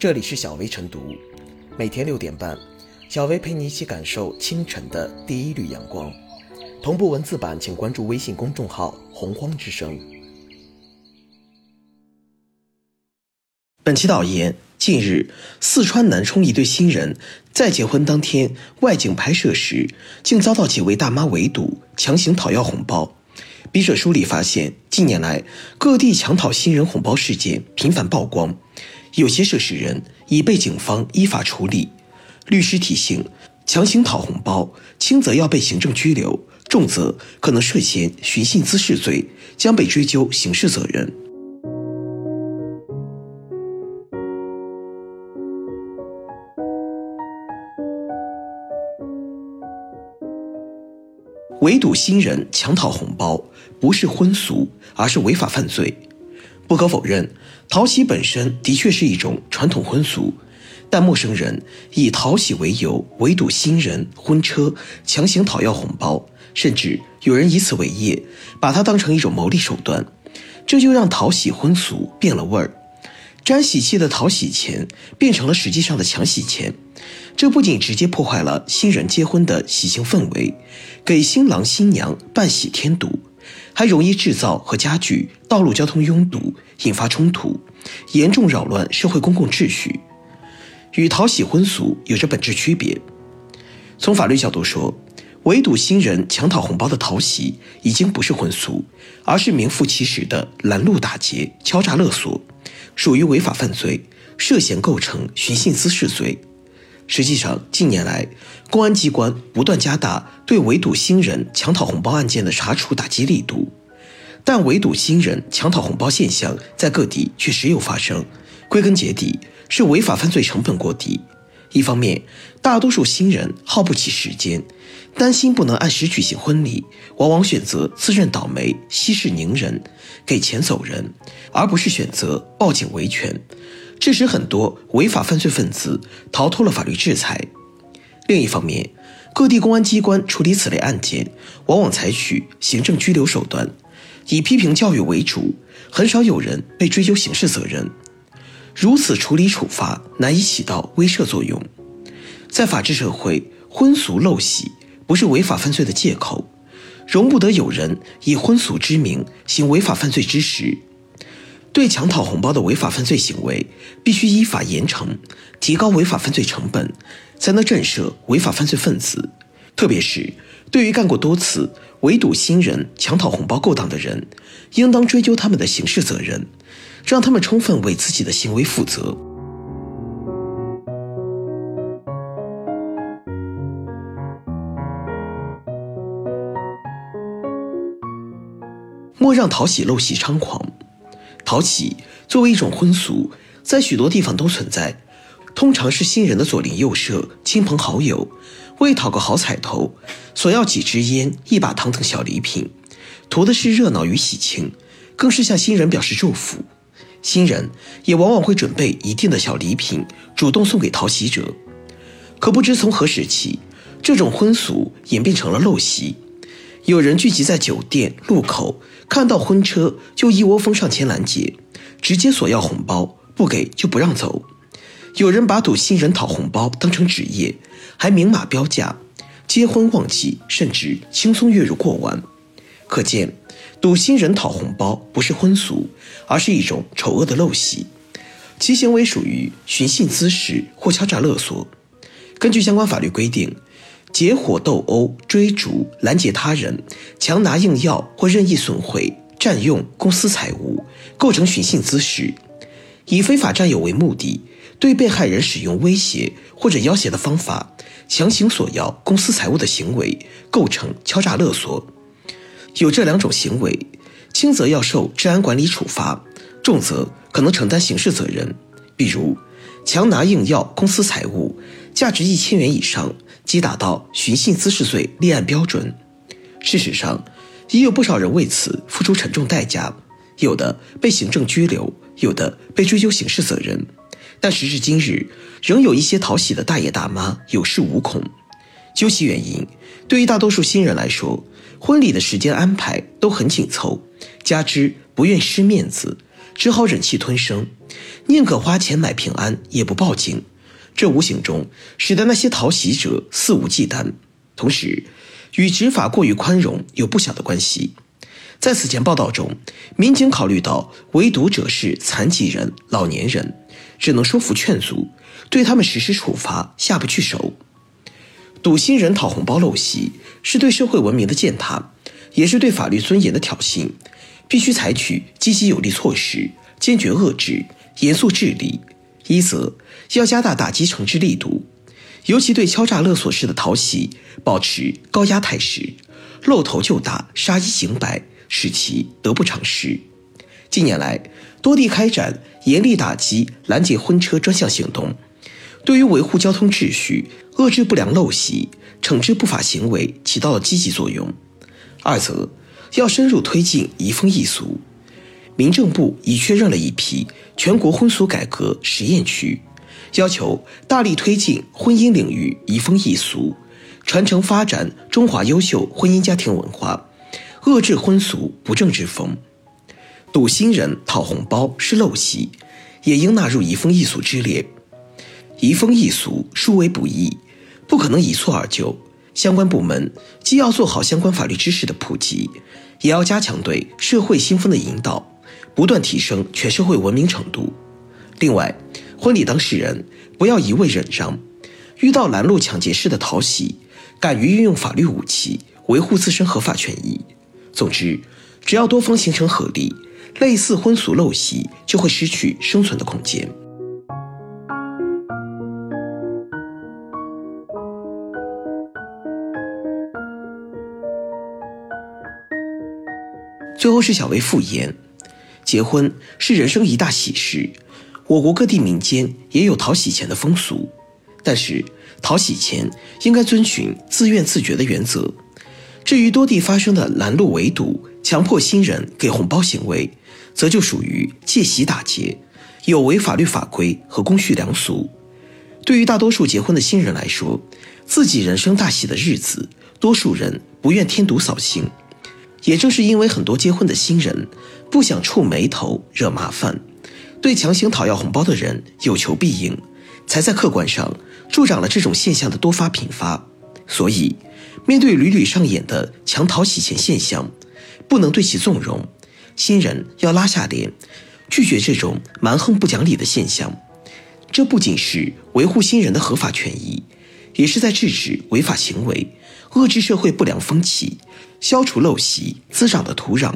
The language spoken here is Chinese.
这里是小薇晨读，每天六点半，小薇陪你一起感受清晨的第一缕阳光。同步文字版，请关注微信公众号“洪荒之声”。本期导言：近日，四川南充一对新人在结婚当天外景拍摄时，竟遭到几位大妈围堵，强行讨要红包。笔者梳理发现，近年来各地强讨新人红包事件频繁曝光，有些涉事人已被警方依法处理。律师提醒：强行讨红包，轻则要被行政拘留，重则可能涉嫌寻衅滋事罪，将被追究刑事责任。围堵新人强讨红包不是婚俗，而是违法犯罪。不可否认，讨喜本身的确是一种传统婚俗，但陌生人以讨喜为由围堵新人婚车，强行讨要红包，甚至有人以此为业，把它当成一种牟利手段，这就让讨喜婚俗变了味儿。沾喜气的讨喜钱变成了实际上的抢喜钱，这不仅直接破坏了新人结婚的喜庆氛围，给新郎新娘办喜添堵，还容易制造和加剧道路交通拥堵，引发冲突，严重扰乱社会公共秩序，与讨喜婚俗有着本质区别。从法律角度说，围堵新人抢讨红包的讨喜已经不是婚俗，而是名副其实的拦路打劫、敲诈勒索。属于违法犯罪，涉嫌构成寻衅滋事罪。实际上，近年来，公安机关不断加大对围堵新人抢讨红包案件的查处打击力度，但围堵新人抢讨红包现象在各地却时有发生。归根结底，是违法犯罪成本过低。一方面，大多数新人耗不起时间，担心不能按时举行婚礼，往往选择自认倒霉、息事宁人，给钱走人，而不是选择报警维权，致使很多违法犯罪分子逃脱了法律制裁。另一方面，各地公安机关处理此类案件，往往采取行政拘留手段，以批评教育为主，很少有人被追究刑事责任。如此处理处罚难以起到威慑作用。在法治社会，婚俗陋习不是违法犯罪的借口，容不得有人以婚俗之名行违法犯罪之实。对抢讨红包的违法犯罪行为，必须依法严惩，提高违法犯罪成本，才能震慑违法犯罪分子。特别是对于干过多次围堵新人、抢讨红包勾当的人，应当追究他们的刑事责任，让他们充分为自己的行为负责。莫让讨喜陋习猖狂。讨喜作为一种婚俗，在许多地方都存在。通常是新人的左邻右舍、亲朋好友，为讨个好彩头，索要几支烟、一把糖等小礼品，图的是热闹与喜庆，更是向新人表示祝福。新人也往往会准备一定的小礼品，主动送给讨喜者。可不知从何时起，这种婚俗演变成了陋习。有人聚集在酒店路口。看到婚车就一窝蜂上前拦截，直接索要红包，不给就不让走。有人把赌新人讨红包当成职业，还明码标价，结婚旺季甚至轻松月入过万。可见，赌新人讨红包不是婚俗，而是一种丑恶的陋习，其行为属于寻衅滋事或敲诈勒索。根据相关法律规定。结伙斗殴、追逐、拦截他人、强拿硬要或任意损毁、占用公私财物，构成寻衅滋事；以非法占有为目的，对被害人使用威胁或者要挟的方法，强行索要公私财物的行为，构成敲诈勒索。有这两种行为，轻则要受治安管理处罚，重则可能承担刑事责任。比如，强拿硬要公私财物，价值一千元以上。击打到寻衅滋事罪立案标准。事实上，也有不少人为此付出沉重代价，有的被行政拘留，有的被追究刑事责任。但时至今日，仍有一些讨喜的大爷大妈有恃无恐。究其原因，对于大多数新人来说，婚礼的时间安排都很紧凑，加之不愿失面子，只好忍气吞声，宁可花钱买平安，也不报警。这无形中使得那些讨喜者肆无忌惮，同时与执法过于宽容有不小的关系。在此前报道中，民警考虑到围堵者是残疾人、老年人，只能说服劝阻，对他们实施处罚，下不去手。赌新人讨红包陋习是对社会文明的践踏，也是对法律尊严的挑衅，必须采取积极有力措施，坚决遏制，严肃治理。一则要加大打击惩治力度，尤其对敲诈勒索式的讨喜，保持高压态势，露头就打，杀一儆百。使其得不偿失。近年来，多地开展严厉打击拦截婚车专项行动，对于维护交通秩序、遏制不良陋习、惩治不法行为起到了积极作用。二则要深入推进移风易俗。民政部已确认了一批全国婚俗改革实验区，要求大力推进婚姻领域移风易俗，传承发展中华优秀婚姻家庭文化。遏制婚俗不正之风，赌新人讨红包是陋习，也应纳入移风易俗之列。移风易俗殊为不易，不可能一蹴而就。相关部门既要做好相关法律知识的普及，也要加强对社会新风的引导，不断提升全社会文明程度。另外，婚礼当事人不要一味忍让，遇到拦路抢劫式的讨喜，敢于运用法律武器维护自身合法权益。总之，只要多方形成合力，类似婚俗陋习就会失去生存的空间。最后是小薇复言，结婚是人生一大喜事，我国各地民间也有讨喜钱的风俗，但是讨喜钱应该遵循自愿自觉的原则。至于多地发生的拦路围堵、强迫新人给红包行为，则就属于借喜打劫，有违法律法规和公序良俗。对于大多数结婚的新人来说，自己人生大喜的日子，多数人不愿添堵扫兴。也正是因为很多结婚的新人不想触眉头、惹麻烦，对强行讨要红包的人有求必应，才在客观上助长了这种现象的多发频发。所以。面对屡屡上演的强讨洗钱现象，不能对其纵容，新人要拉下脸，拒绝这种蛮横不讲理的现象。这不仅是维护新人的合法权益，也是在制止违法行为，遏制社会不良风气，消除陋习滋长的土壤。